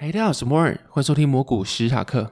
Hey，大家好，我是摩尔，欢迎收听魔股史塔克。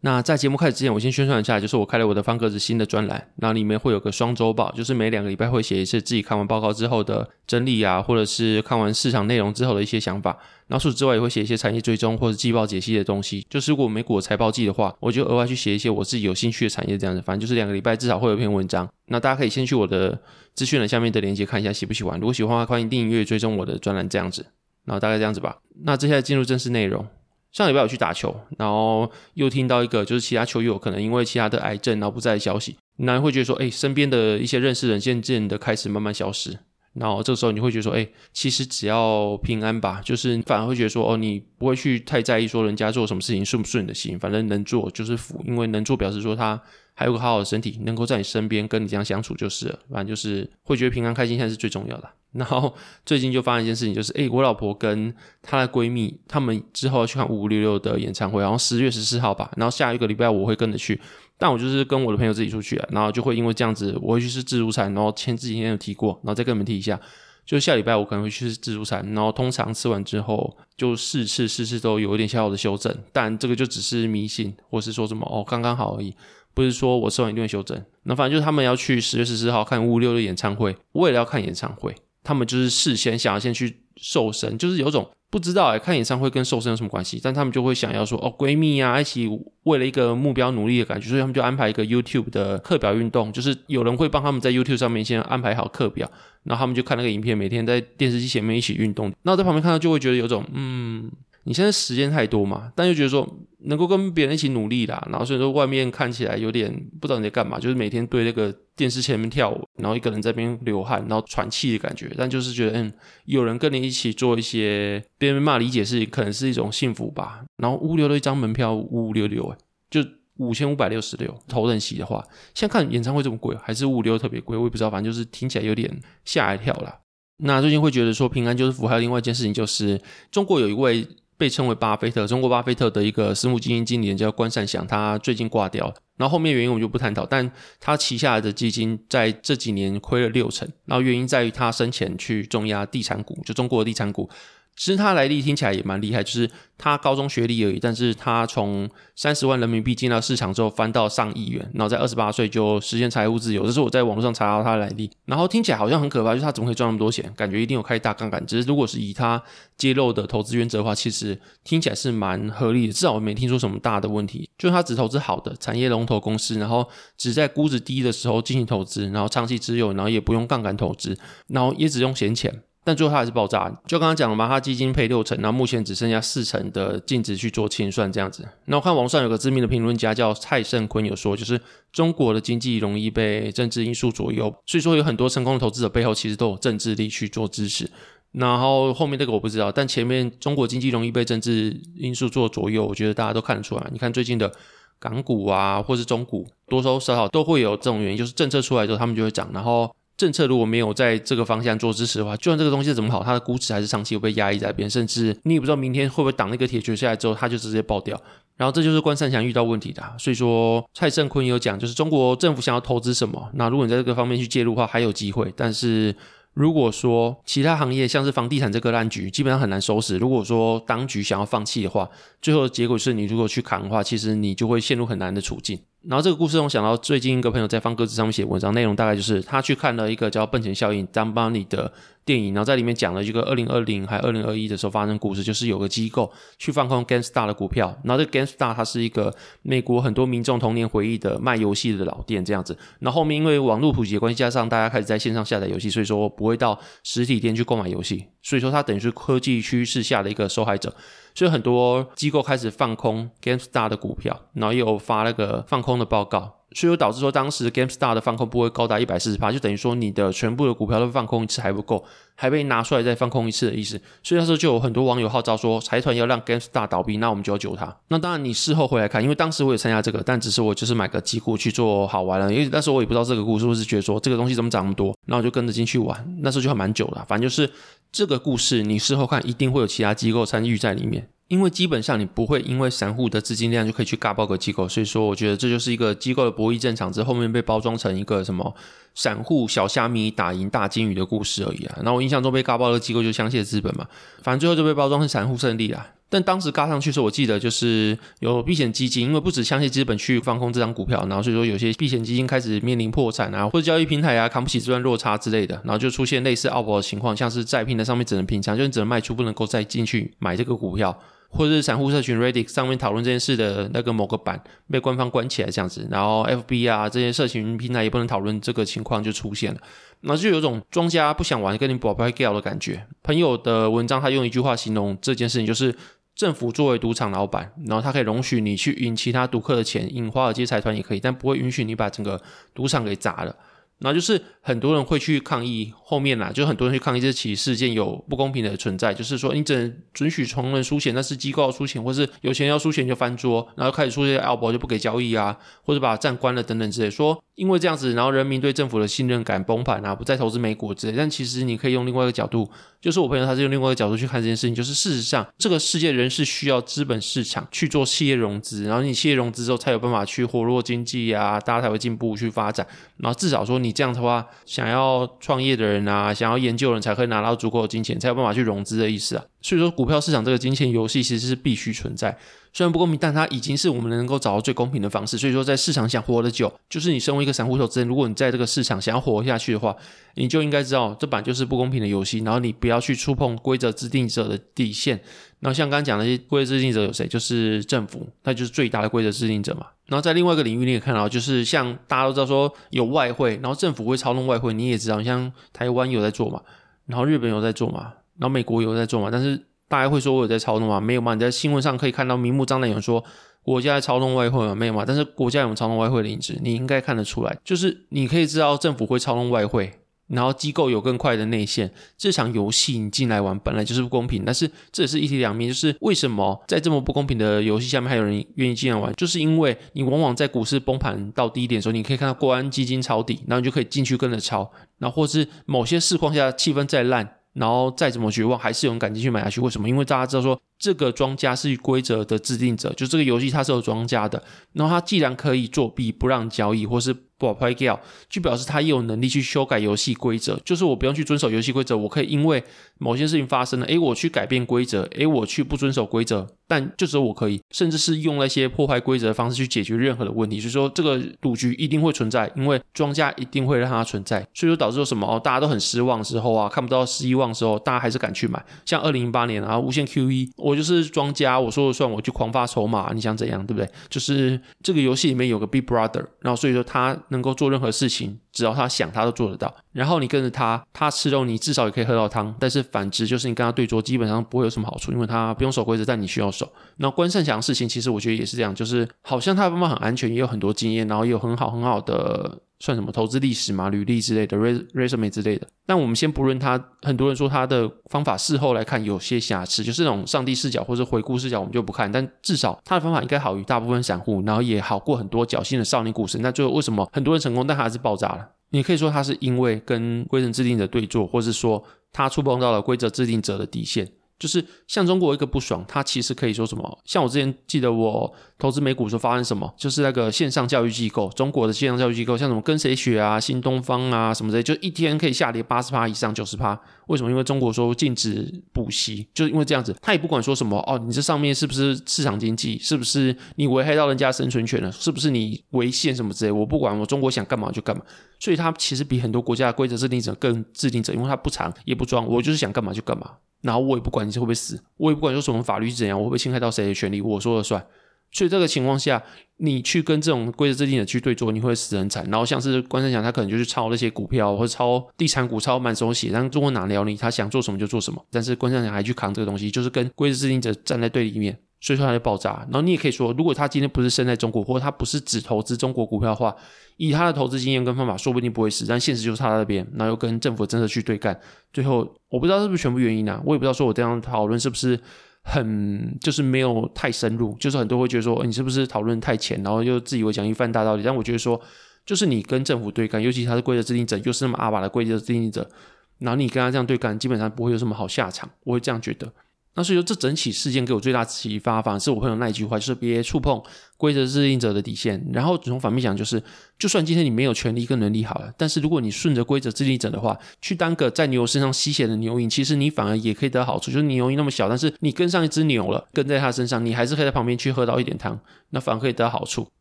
那在节目开始之前，我先宣传一下，就是我开了我的方格子新的专栏，那里面会有个双周报，就是每两个礼拜会写一次自己看完报告之后的整理啊，或者是看完市场内容之后的一些想法。然后除此之外，也会写一些产业追踪或者季报解析的东西。就是如果美股财报季的话，我就额外去写一些我自己有兴趣的产业这样子。反正就是两个礼拜至少会有一篇文章。那大家可以先去我的资讯栏下面的链接看一下喜不喜欢。如果喜欢的话，欢迎订阅追踪我的专栏这样子。然后大概这样子吧。那接下来进入正式内容。上礼拜我去打球，然后又听到一个就是其他球友可能因为其他的癌症然后不在的消息，那会觉得说，哎，身边的一些认识人渐渐的开始慢慢消失，然后这个时候你会觉得说，哎，其实只要平安吧，就是反而会觉得说，哦，你不会去太在意说人家做什么事情顺不顺你的心，反正能做就是福，因为能做表示说他还有个好好的身体，能够在你身边跟你这样相处就是了，反正就是会觉得平安开心现在是最重要的。然后最近就发生一件事情，就是诶，我老婆跟她的闺蜜，她们之后要去看五五六六的演唱会，然后十月十四号吧。然后下一个礼拜我会跟着去，但我就是跟我的朋友自己出去啊，然后就会因为这样子，我会去吃自助餐。然后前几天有提过，然后再跟你们提一下，就下礼拜我可能会去吃自助餐。然后通常吃完之后，就四次四次都有一点小小的修正，但这个就只是迷信，或是说什么哦刚刚好而已，不是说我吃完一定会修正。那反正就是他们要去十月十四号看五五六的演唱会，为了要看演唱会。他们就是事先想要先去瘦身，就是有种不知道哎，看演唱会跟瘦身有什么关系？但他们就会想要说哦，闺蜜啊，一起为了一个目标努力的感觉，所以他们就安排一个 YouTube 的课表运动，就是有人会帮他们在 YouTube 上面先安排好课表，然后他们就看那个影片，每天在电视机前面一起运动。然后在旁边看到就会觉得有种嗯。你现在时间太多嘛，但又觉得说能够跟别人一起努力啦，然后所以说外面看起来有点不知道你在干嘛，就是每天对那个电视前面跳舞，然后一个人在边流汗，然后喘气的感觉，但就是觉得嗯，有人跟你一起做一些别人骂理解是可能是一种幸福吧。然后物流的一张门票五五六六哎，就五千五百六十六头等席的话，现在看演唱会这么贵，还是物流特别贵，我也不知道，反正就是听起来有点吓一跳啦。那最近会觉得说平安就是福，还有另外一件事情就是中国有一位。被称为巴菲特，中国巴菲特的一个私募基金经理人叫关善祥，他最近挂掉。然后后面原因我们就不探讨，但他旗下的基金在这几年亏了六成，然后原因在于他生前去重压地产股，就中国的地产股。其实他来历听起来也蛮厉害，就是他高中学历而已，但是他从三十万人民币进到市场之后翻到上亿元，然后在二十八岁就实现财务自由，这是我在网络上查到他的来历。然后听起来好像很可怕，就是他怎么可以赚那么多钱？感觉一定有开大杠杆。只是如果是以他揭露的投资原则的话，其实听起来是蛮合理的，至少我没听说什么大的问题。就是他只投资好的产业龙头公司，然后只在估值低的时候进行投资，然后长期持有，然后也不用杠杆投资，然后也只用闲钱。但最后它还是爆炸，就刚刚讲了嘛，它基金配六成，然后目前只剩下四成的净值去做清算这样子。那我看网上有个知名的评论家叫蔡胜坤有说，就是中国的经济容易被政治因素左右，所以说有很多成功的投资者背后其实都有政治力去做支持。然后后面这个我不知道，但前面中国经济容易被政治因素做左右，我觉得大家都看得出来。你看最近的港股啊，或是中股，多多少少都会有这种原因，就是政策出来之后他们就会涨，然后。政策如果没有在这个方向做支持的话，就算这个东西怎么好，它的估值还是长期会被压抑在边，甚至你也不知道明天会不会挡那个铁锤下来之后，它就直接爆掉。然后这就是关善祥遇到问题的。所以说蔡胜坤也有讲，就是中国政府想要投资什么，那如果你在这个方面去介入的话，还有机会。但是如果说其他行业像是房地产这个烂局，基本上很难收拾。如果说当局想要放弃的话，最后的结果是你如果去扛的话，其实你就会陷入很难的处境。然后这个故事让我想到最近一个朋友在方格子上面写文章，内容大概就是他去看了一个叫《笨钱效应》（Dumb Money） 的电影，然后在里面讲了一个二零二零还二零二一的时候发生故事，就是有个机构去放空 Gamestar 的股票，然后这 Gamestar 它是一个美国很多民众童年回忆的卖游戏的老店这样子，然后后面因为网络普及的关系，加上大家开始在线上下载游戏，所以说不会到实体店去购买游戏，所以说它等于是科技趋势下的一个受害者。所以很多机构开始放空 Gamestar 的股票，然后又发那个放空的报告。所以就导致说当时 GameStar 的放空部位高达一百四十趴，就等于说你的全部的股票都放空一次还不够，还被拿出来再放空一次的意思。所以那时候就有很多网友号召说，财团要让 GameStar 倒闭，那我们就要救他。那当然你事后回来看，因为当时我也参加这个，但只是我就是买个机股去做好玩了，因为那时候我也不知道这个故事，我是觉得说这个东西怎么涨那么多，然后我就跟着进去玩。那时候就还蛮久了，反正就是这个故事，你事后看一定会有其他机构参与在里面。因为基本上你不会因为散户的资金量就可以去嘎爆个机构，所以说我觉得这就是一个机构的博弈战场，之后面被包装成一个什么散户小虾米打赢大鲸鱼的故事而已啊。那我印象中被嘎爆的机构就是香榭资本嘛，反正最后就被包装成散户胜利啦。但当时嘎上去的时候，我记得就是有避险基金，因为不止香榭资本去放空这张股票，然后所以说有些避险基金开始面临破产啊，或者交易平台啊扛不起这段落差之类的，然后就出现类似奥博的情况，像是在平台上面只能平仓，就是只能卖出，不能够再进去买这个股票。或者是散户社群 Reddit 上面讨论这件事的那个某个版被官方关起来这样子，然后 FB 啊这些社群平台也不能讨论这个情况就出现了，那就有种庄家不想玩跟你保不掉的感觉。朋友的文章他用一句话形容这件事情，就是政府作为赌场老板，然后他可以容许你去赢其他赌客的钱，赢华尔街财团也可以，但不会允许你把整个赌场给砸了。然后就是很多人会去抗议，后面啦，就很多人去抗议这起事件有不公平的存在，就是说你只能准许穷人输钱，但是机构要输钱，或是有钱要输钱就翻桌，然后开始出现奥博就不给交易啊，或者把站关了等等之类，说因为这样子，然后人民对政府的信任感崩盘啊，不再投资美股之类。但其实你可以用另外一个角度，就是我朋友他是用另外一个角度去看这件事情，就是事实上这个世界人是需要资本市场去做企业融资，然后你企业融资之后才有办法去活络经济啊，大家才会进步去发展，然后至少说你。这样的话，想要创业的人啊，想要研究人才可以拿到足够的金钱，才有办法去融资的意思啊。所以说，股票市场这个金钱游戏其实是必须存在，虽然不公平，但它已经是我们能够找到最公平的方式。所以说，在市场想活得久，就是你身为一个散户投资人，如果你在这个市场想要活下去的话，你就应该知道，这本就是不公平的游戏，然后你不要去触碰规则制定者的底线。然后像刚刚讲的那些规则制定者有谁？就是政府，那就是最大的规则制定者嘛。然后在另外一个领域，你也看到，就是像大家都知道说有外汇，然后政府会操弄外汇，你也知道，像台湾有在做嘛，然后日本有在做嘛，然后美国有在做嘛。但是大家会说我有在操弄吗？没有嘛？你在新闻上可以看到明目张胆有人说国家在操弄外汇嘛？没有嘛？但是国家有没有操弄外汇的影子，你应该看得出来，就是你可以知道政府会操弄外汇。然后机构有更快的内线，这场游戏你进来玩本来就是不公平，但是这也是一体两面，就是为什么在这么不公平的游戏下面还有人愿意进来玩，就是因为你往往在股市崩盘到低点的时候，你可以看到国安基金抄底，然后你就可以进去跟着抄，然后或是某些市况下气氛再烂，然后再怎么绝望，还是有人敢进去买下去，为什么？因为大家知道说。这个庄家是规则的制定者，就这个游戏它是有庄家的。然后他既然可以作弊，不让交易，或是不拍掉，就表示他也有能力去修改游戏规则。就是我不用去遵守游戏规则，我可以因为某些事情发生了，诶，我去改变规则，诶，我去不遵守规则，但就只有我可以，甚至是用那些破坏规则的方式去解决任何的问题。所以说，这个赌局一定会存在，因为庄家一定会让它存在。所以说导致说什么哦，大家都很失望的时候啊，看不到希望的时候，大家还是敢去买。像二零零八年啊，无限 QE。我就是庄家，我说了算，我去狂发筹码，你想怎样，对不对？就是这个游戏里面有个 Big Brother，然后所以说他能够做任何事情，只要他想，他都做得到。然后你跟着他，他吃肉，你至少也可以喝到汤。但是反之，就是你跟他对桌，基本上不会有什么好处，因为他不用守规则，但你需要守。那关胜祥的事情，其实我觉得也是这样，就是好像他的方法很安全，也有很多经验，然后也有很好很好的。算什么投资历史嘛，履历之类的，resume 之类的。但我们先不论他，很多人说他的方法事后来看有些瑕疵，就是那种上帝视角或者回顾视角，我们就不看。但至少他的方法应该好于大部分散户，然后也好过很多侥幸的少年股神。那最后为什么很多人成功，但他还是爆炸了？你可以说他是因为跟规则制定者对坐，或是说他触碰到了规则制定者的底线。就是像中国一个不爽，他其实可以说什么？像我之前记得我投资美股时候发生什么，就是那个线上教育机构，中国的线上教育机构，像什么跟谁学啊、新东方啊什么之类，就一天可以下跌八十趴以上、九十趴。为什么？因为中国说禁止补习，就是因为这样子，他也不管说什么哦，你这上面是不是市场经济？是不是你危害到人家生存权了？是不是你违宪什么之类？我不管，我中国想干嘛就干嘛。所以他其实比很多国家的规则制定者更制定者，因为他不藏也不装，我就是想干嘛就干嘛。然后我也不管你是会不会死，我也不管说什么法律是怎样，我会不会侵害到谁的权利，我说了算。所以这个情况下，你去跟这种规则制定者去对坐，你会死很惨。然后像是关胜强，他可能就是抄那些股票或者抄地产股，抄满手血。但中国哪聊你？他想做什么就做什么。但是关胜强还去扛这个东西，就是跟规则制定者站在对立面。所以说它就爆炸。然后你也可以说，如果他今天不是生在中国，或者他不是只投资中国股票的话，以他的投资经验跟方法，说不定不会死。但现实就是他那边，然后又跟政府的政策去对干，最后我不知道是不是全部原因啊，我也不知道说我这样讨论是不是很就是没有太深入，就是很多会觉得说你是不是讨论太浅，然后又自以为讲一番大道理。但我觉得说，就是你跟政府对干，尤其他是规则制定者，又是那么阿爸的规则制定者，然后你跟他这样对干，基本上不会有什么好下场。我会这样觉得。那所以说，这整起事件给我最大启发，反而是我朋友那一句话，就是别触碰规则制定者的底线。然后从反面讲，就是就算今天你没有权利跟能力好了，但是如果你顺着规则制定者的话，去当个在牛身上吸血的牛蝇，其实你反而也可以得到好处。就是牛蝇那么小，但是你跟上一只牛了，跟在它身上，你还是可以在旁边去喝到一点汤，那反而可以得到好处。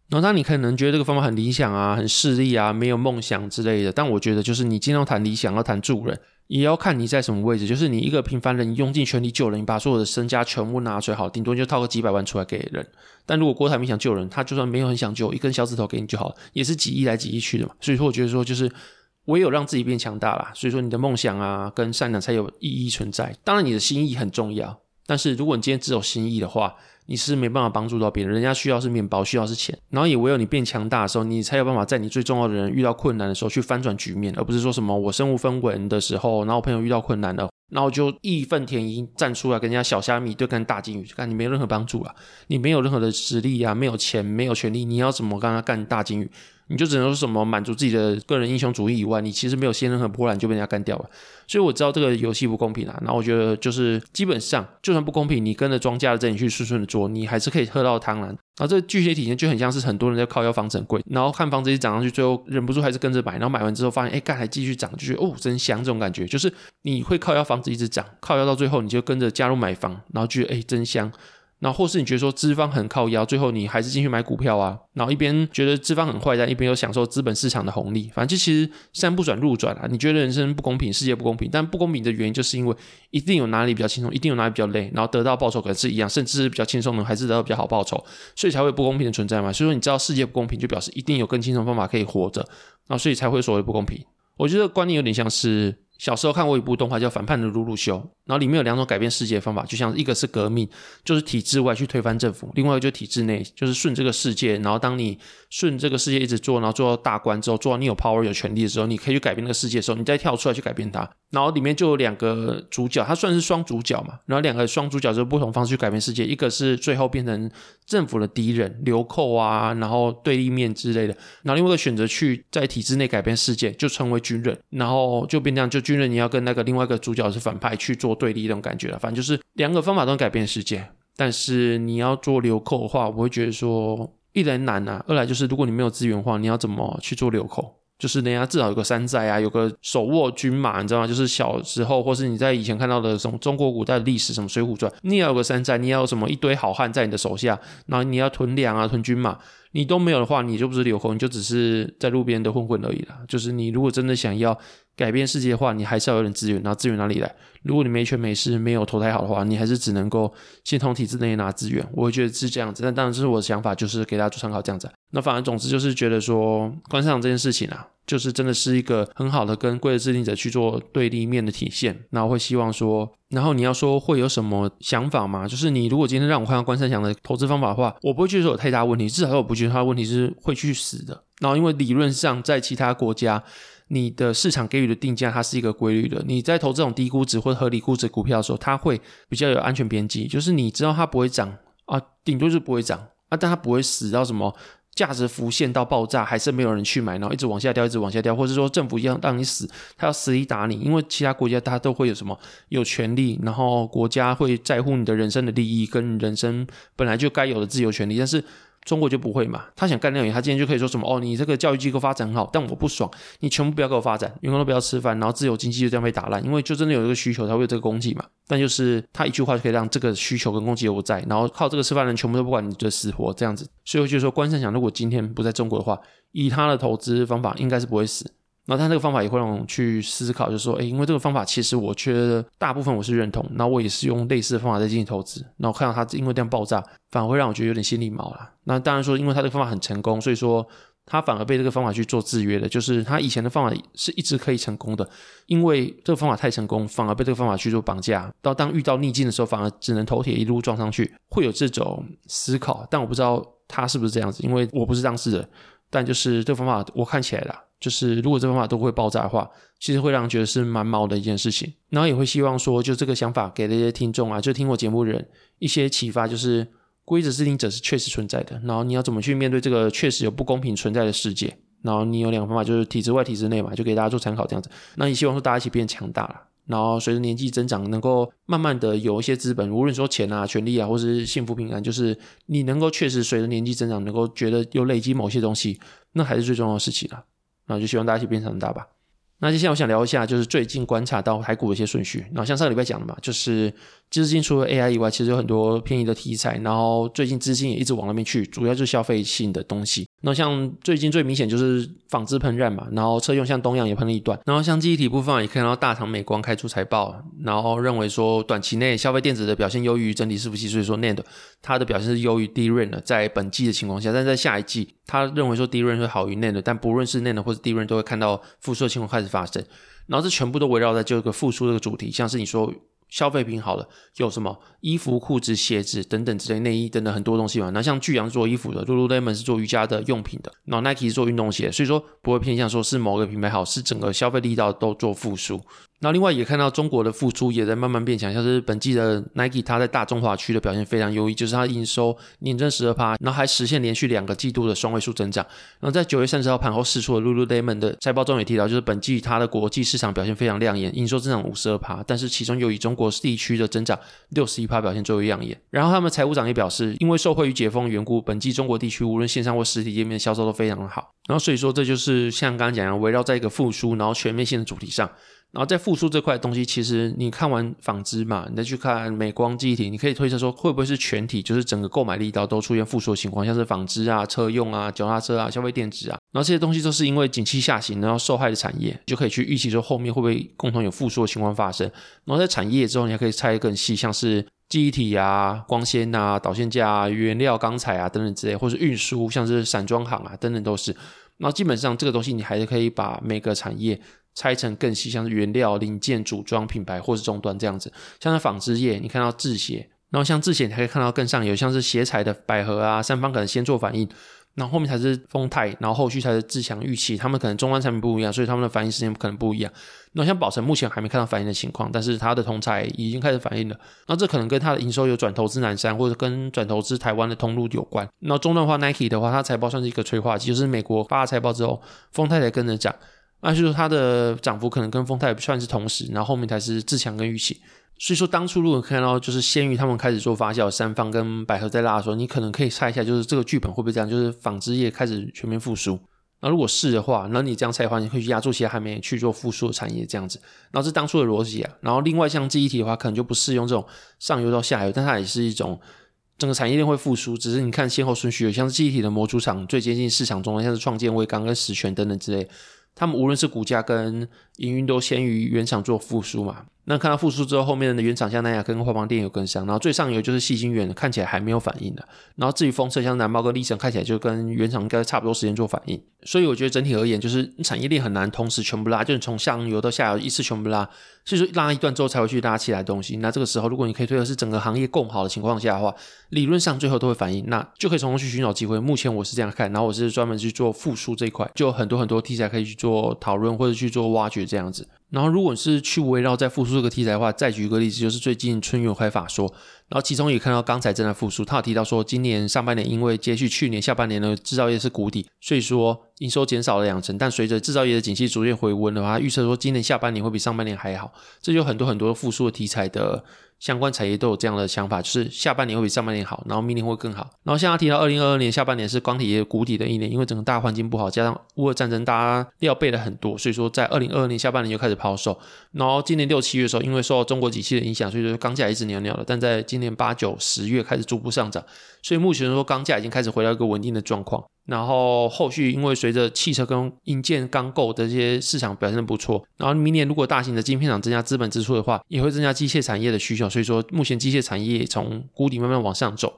然后当你可能觉得这个方法很理想啊，很势利啊，没有梦想之类的，但我觉得就是你尽量谈理想，要谈助人。也要看你在什么位置，就是你一个平凡人，你用尽全力救人，你把所有的身家全部拿出来，好，顶多就套个几百万出来给人。但如果郭台铭想救人，他就算没有很想救，一根小指头给你就好了，也是几亿来几亿去的嘛。所以说，我觉得说就是唯有让自己变强大啦。所以说，你的梦想啊跟善良才有意义存在。当然，你的心意很重要，但是如果你今天只有心意的话，你是没办法帮助到别人，人家需要是面包，需要是钱，然后也唯有你变强大的时候，你才有办法在你最重要的人遇到困难的时候去翻转局面，而不是说什么我身无分文的时候，然后我朋友遇到困难了，然后就义愤填膺站出来跟人家小虾米对干大鲸鱼，就干你没有任何帮助啊，你没有任何的实力啊，没有钱，没有权利，你要怎么跟他干大鲸鱼？你就只能说什么满足自己的个人英雄主义以外，你其实没有先任何波澜就被人家干掉了。所以我知道这个游戏不公平啊。然后我觉得就是基本上就算不公平，你跟着庄家的阵营去顺顺的做，你还是可以喝到汤圆。然后这个具体体验就很像是很多人在靠腰房子很贵，然后看房子一涨上去，最后忍不住还是跟着买，然后买完之后发现哎干还继续涨，就觉得哦真香这种感觉，就是你会靠腰房子一直涨，靠腰到最后你就跟着加入买房，然后觉得哎真香。然后或是你觉得说资方很靠腰，最后你还是进去买股票啊，然后一边觉得资方很坏蛋，一边又享受资本市场的红利，反正就其实山不转路转啊。你觉得人生不公平，世界不公平，但不公平的原因就是因为一定有哪里比较轻松，一定有哪里比较累，然后得到报酬可能是一样，甚至是比较轻松的，还是得到比较好报酬，所以才会不公平的存在嘛。所以说你知道世界不公平，就表示一定有更轻松方法可以活着，然后所以才会所谓不公平。我觉得观念有点像是。小时候看过一部动画叫《反叛的鲁鲁修》，然后里面有两种改变世界的方法，就像一个是革命，就是体制外去推翻政府；另外一个就是体制内，就是顺这个世界。然后当你顺这个世界一直做，然后做到大官之后，做到你有 power 有权力的时候，你可以去改变那个世界的时候，你再跳出来去改变它。然后里面就有两个主角，他算是双主角嘛。然后两个双主角就不同方式去改变世界，一个是最后变成政府的敌人，流寇啊，然后对立面之类的。然后另外一个选择去在体制内改变世界，就成为军人，然后就变这样就。军人，你要跟那个另外一个主角是反派去做对立，那种感觉了。反正就是两个方法都能改变世界，但是你要做流寇的话，我会觉得说一来难啊，二来就是如果你没有资源的话，你要怎么去做流寇？就是人家至少有个山寨啊，有个手握军马，你知道吗？就是小时候或是你在以前看到的什么中国古代历史，什么《水浒传》，你也要有个山寨，你要有什么一堆好汉在你的手下，然后你要囤粮啊，囤军马。你都没有的话，你就不是留空，你就只是在路边的混混而已啦。就是你如果真的想要改变世界的话，你还是要有点资源。然后资源哪里来？如果你没权没势，没有投胎好的话，你还是只能够先从体制内拿资源。我觉得是这样子。但当然，这是我的想法，就是给大家做参考这样子。那反而总之就是觉得说，关上这件事情啊。就是真的是一个很好的跟规则制定者去做对立面的体现，然后会希望说，然后你要说会有什么想法吗？就是你如果今天让我看到关三强的投资方法的话，我不会觉得有太大问题，至少我不觉得他的问题是会去死的。然后因为理论上在其他国家，你的市场给予的定价它是一个规律的，你在投这种低估值或合理估值股票的时候，它会比较有安全边际，就是你知道它不会涨啊，顶多是不会涨啊，但它不会死到什么。价值浮现到爆炸，还是没有人去买，然后一直往下掉，一直往下掉，或者说政府要让你死，他要死里打你，因为其他国家他都会有什么有权利，然后国家会在乎你的人生的利益跟人生本来就该有的自由权利，但是。中国就不会嘛？他想干掉你，他今天就可以说什么哦？你这个教育机构发展很好，但我不爽，你全部不要给我发展，员工都不要吃饭，然后自由经济就这样被打烂，因为就真的有这个需求才会有这个供给嘛。但就是他一句话就可以让这个需求跟供给有在，然后靠这个吃饭人全部都不管你的死活这样子。所以我就说，关胜祥如果今天不在中国的话，以他的投资方法，应该是不会死。那他这个方法也会让我去思考，就是说，哎，因为这个方法其实我觉得大部分我是认同，那我也是用类似的方法在进行投资，然后看到他因为这样爆炸，反而会让我觉得有点心里毛了。那当然说，因为他这个方法很成功，所以说他反而被这个方法去做制约了，就是他以前的方法是一直可以成功的，因为这个方法太成功，反而被这个方法去做绑架。到当遇到逆境的时候，反而只能头铁一路撞上去，会有这种思考。但我不知道他是不是这样子，因为我不是当事人。但就是这个方法，我看起来啦，就是如果这方法都会爆炸的话，其实会让人觉得是蛮毛的一件事情。然后也会希望说，就这个想法给那些听众啊，就听我节目的人一些启发，就是。规则制定者是确实存在的，然后你要怎么去面对这个确实有不公平存在的世界？然后你有两个方法，就是体制外、体制内嘛，就给大家做参考这样子。那你希望说大家一起变强大了，然后随着年纪增长，能够慢慢的有一些资本，无论说钱啊、权利啊，或是幸福平安，就是你能够确实随着年纪增长，能够觉得有累积某些东西，那还是最重要的事情了。然后就希望大家一起变强大吧。那接下来我想聊一下，就是最近观察到台股的一些顺序。那像上个礼拜讲的嘛，就是资金除了 AI 以外，其实有很多便宜的题材。然后最近资金也一直往那边去，主要就是消费性的东西。那像最近最明显就是纺织喷染嘛，然后车用像东阳也喷了一段。然后像记忆体部分也看到大唐美光开出财报，然后认为说短期内消费电子的表现优于整体伺服器，所以说 NAND 它的表现是优于 DRAM 的，在本季的情况下，但在下一季，他认为说 DRAM 会好于 NAND，但不论是 NAND 或者 DRAM 都会看到复苏的情况开始发生。然后这全部都围绕在这个复苏这个主题，像是你说消费品好了，有什么衣服、裤子、鞋子等等之类内衣等等很多东西嘛。那像巨阳做衣服的，Lululemon 是做瑜伽的用品的，然后 Nike 是做运动鞋，所以说不会偏向说是某个品牌好，是整个消费力道都做复苏。然后另外也看到中国的复苏也在慢慢变强，像是本季的 Nike，它在大中华区的表现非常优异，就是它营收年增十二趴，然后还实现连续两个季度的双位数增长。然后在九月三十号盘后释出的 Lululemon 的财报中也提到，就是本季它的国际市场表现非常亮眼，营收增长五十二趴，但是其中又以中国地区的增长六十一趴表现最为亮眼。然后他们财务长也表示，因为受惠于解封缘故，本季中国地区无论线上或实体店面销售都非常的好。然后所以说这就是像刚刚讲的，围绕在一个复苏然后全面性的主题上。然后在复苏这块东西，其实你看完纺织嘛，你再去看美光记忆体，你可以推测说会不会是全体，就是整个购买力道都出现复苏的情况，像是纺织啊、车用啊、脚踏车啊、消费电子啊，然后这些东西都是因为景气下行然后受害的产业，就可以去预期说后面会不会共同有复苏的情况发生。然后在产业之后，你还可以拆更细，像是记忆体啊、光纤啊、导线架啊、原料钢材啊等等之类，或是运输，像是散装行啊等等都是。然后基本上这个东西你还是可以把每个产业。拆成更细，像是原料、零件、组装、品牌或是终端这样子。像是纺织业，你看到制鞋，然后像制鞋，你还可以看到更上游，像是鞋材的百合啊、三方可能先做反应，然后后面才是丰泰，然后后续才是志强、玉器，他们可能终端产品不一样，所以他们的反应时间可能不一样。那像宝成目前还没看到反应的情况，但是它的同材已经开始反应了。那这可能跟它的营收有转投资南山，或者跟转投资台湾的通路有关。那终端的话，Nike 的话，它财报算是一个催化剂，就是美国发了财报之后，丰泰才跟着涨。那就是它的涨幅可能跟丰泰算是同时，然后后面才是自强跟玉器。所以说当初如果看到就是先于他们开始做发酵，三方跟百合在拉的时候，你可能可以猜一下，就是这个剧本会不会这样？就是纺织业开始全面复苏。那如果是的话，那你这样猜的话，你可以去压住其他还没去做复苏的产业这样子。然后是当初的逻辑啊。然后另外像记忆体的话，可能就不适用这种上游到下游，但它也是一种整个产业链会复苏。只是你看先后顺序，有像是记忆体的模组厂最接近市场中的，像是创建、威刚跟十銓等等之类。他们无论是股价跟营运都先于原厂做复苏嘛。那看到复苏之后，后面的原厂像南亚跟华邦电有跟上，然后最上游就是细晶圆，看起来还没有反应的。然后至于封测，像南茂跟立成，看起来就跟原厂应该差不多时间做反应。所以我觉得整体而言，就是产业链很难同时全部拉，就是从上游到下游一次全部拉。所以说拉一段之后才会去拉起来东西。那这个时候，如果你可以推的是整个行业共好的情况下的话，理论上最后都会反应，那就可以从中去寻找机会。目前我是这样看，然后我是专门去做复苏这一块，就有很多很多题材可以去做讨论或者去做挖掘这样子。然后，如果是去围绕在复苏这个题材的话，再举一个例子，就是最近春运开法说，然后其中也看到刚才正在复苏。他有提到说，今年上半年因为接续去年下半年的制造业是谷底，所以说营收减少了两成。但随着制造业的景气逐渐回温的话，预测说今年下半年会比上半年还好。这就很多很多复苏的题材的。相关产业都有这样的想法，就是下半年会比上半年好，然后明年会更好。然后像他提到，二零二二年下半年是钢铁业谷底的一年，因为整个大环境不好，加上乌俄战争，大家料备了很多，所以说在二零二二年下半年就开始抛售。然后今年六七月的时候，因为受到中国景气的影响，所以说钢价一直袅袅的。但在今年八九十月开始逐步上涨，所以目前说钢价已经开始回到一个稳定的状况。然后后续因为随着汽车跟硬件钢构的这些市场表现的不错，然后明年如果大型的晶片厂增加资本支出的话，也会增加机械产业的需求。所以说目前机械产业从谷底慢慢往上走，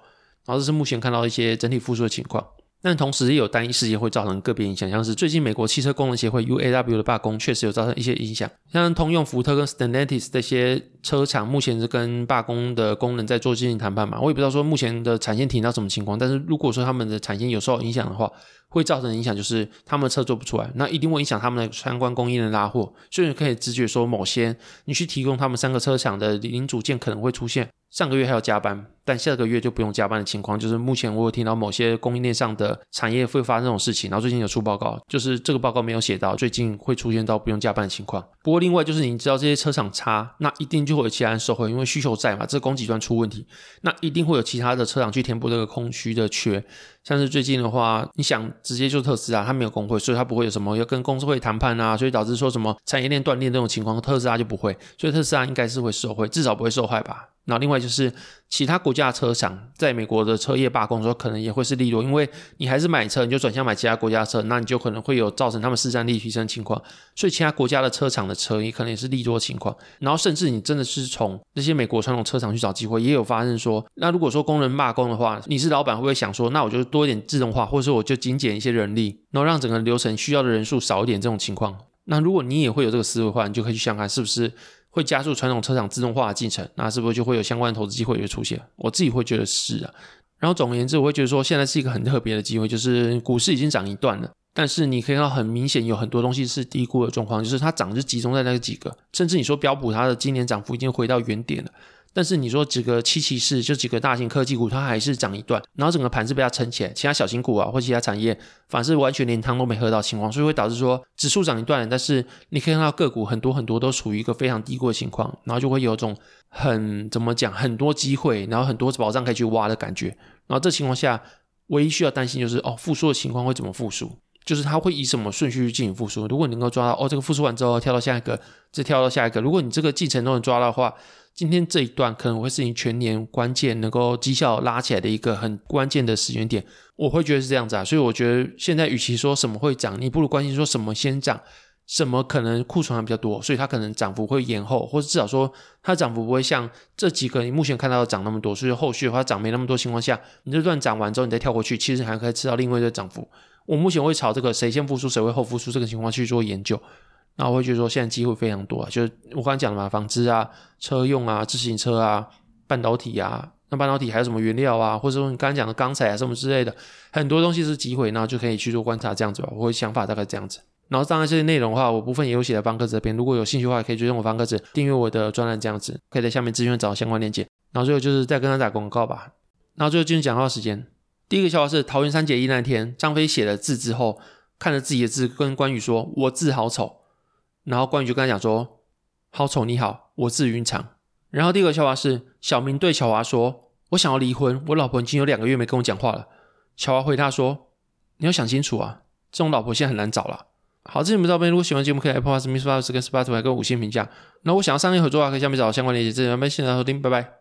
然后这是目前看到一些整体复苏的情况。但同时也有单一事件会造成个别影响，像是最近美国汽车工人协会 UAW 的罢工，确实有造成一些影响。像通用、福特跟 Stellantis 这些车厂，目前是跟罢工的工人在做进行谈判嘛。我也不知道说目前的产线停到什么情况，但是如果说他们的产线有受到影响的话，会造成影响就是他们的车做不出来，那一定会影响他们的相关供应链拉货。所以你可以直觉说，某些你去提供他们三个车厂的零组件可能会出现。上个月还要加班，但下个月就不用加班的情况，就是目前我有听到某些供应链上的产业会发生这种事情，然后最近有出报告，就是这个报告没有写到最近会出现到不用加班的情况。不过另外就是你知道这些车厂差，那一定就会有其他人受惠，因为需求在嘛，这供给端出问题，那一定会有其他的车厂去填补这个空虚的缺。像是最近的话，你想直接就特斯拉，它没有工会，所以它不会有什么要跟公司会谈判啊，所以导致说什么产业链断裂这种情况，特斯拉就不会，所以特斯拉应该是会受惠，至少不会受害吧。那另外就是其他国家的车厂在美国的车业罢工的时候，可能也会是利多，因为你还是买车，你就转向买其他国家的车，那你就可能会有造成他们市占率提升情况，所以其他国家的车厂的车也可能也是利多情况。然后甚至你真的是从这些美国传统车厂去找机会，也有发生说，那如果说工人罢工的话，你是老板会不会想说，那我就多一点自动化，或者说我就精简一些人力，然后让整个流程需要的人数少一点这种情况？那如果你也会有这个思维的话，你就可以去想看是不是。会加速传统车厂自动化的进程，那是不是就会有相关的投资机会也出现？我自己会觉得是啊。然后总而言之，我会觉得说现在是一个很特别的机会，就是股市已经涨一段了，但是你可以看到很明显有很多东西是低估的状况，就是它涨就集中在那几个，甚至你说标普它的今年涨幅已经回到原点了。但是你说几个七骑士，就几个大型科技股，它还是涨一段，然后整个盘是被它撑起来，其他小型股啊或其他产业，反是完全连汤都没喝到情况，所以会导致说指数涨一段，但是你可以看到个股很多很多都处于一个非常低估的情况，然后就会有种很怎么讲，很多机会，然后很多宝藏可以去挖的感觉。然后这情况下，唯一需要担心就是哦，复苏的情况会怎么复苏？就是它会以什么顺序去进行复苏？如果你能够抓到哦，这个复苏完之后跳到下一个，再跳到下一个，如果你这个进程都能抓到的话。今天这一段可能会是你全年关键能够绩效拉起来的一个很关键的时间点，我会觉得是这样子啊，所以我觉得现在与其说什么会涨，你不如关心说什么先涨，什么可能库存还比较多，所以它可能涨幅会延后，或者至少说它涨幅不会像这几个你目前看到的涨那么多，所以后续的话涨没那么多情况下，你这段涨完之后你再跳过去，其实还可以吃到另外一个涨幅。我目前会朝这个谁先复苏谁会后复苏这个情况去做研究。那我会觉得说，现在机会非常多啊，就是我刚才讲的嘛，纺织啊、车用啊、自行车啊、半导体啊，那半导体还有什么原料啊，或者说你刚才讲的钢材啊什么之类的，很多东西是机会，那就可以去做观察这样子吧。我会想法大概这样子。然后当然这些内容的话，我部分也有写在方格子这边，如果有兴趣的话，可以追踪我方格子，订阅我的专栏这样子，可以在下面资讯找到相关链接。然后最后就是再跟他打广告吧。然后最后进入讲话时间，第一个笑话是桃园三结义那天，张飞写了字之后，看着自己的字，跟关羽说：“我字好丑。”然后关羽就跟他讲说：“好丑，你好，我是云长。”然后第二个笑话是小明对小华说：“我想要离婚，我老婆已经有两个月没跟我讲话了。”小华回他说：“你要想清楚啊，这种老婆现在很难找了。”好，这节目照片，如果喜欢节目，可以 Apple Podcast、Spotify 跟 Spotify 给我五星评价。那我想要商业合作啊，可以下面找相关链接。这边谢谢大家收听，拜拜。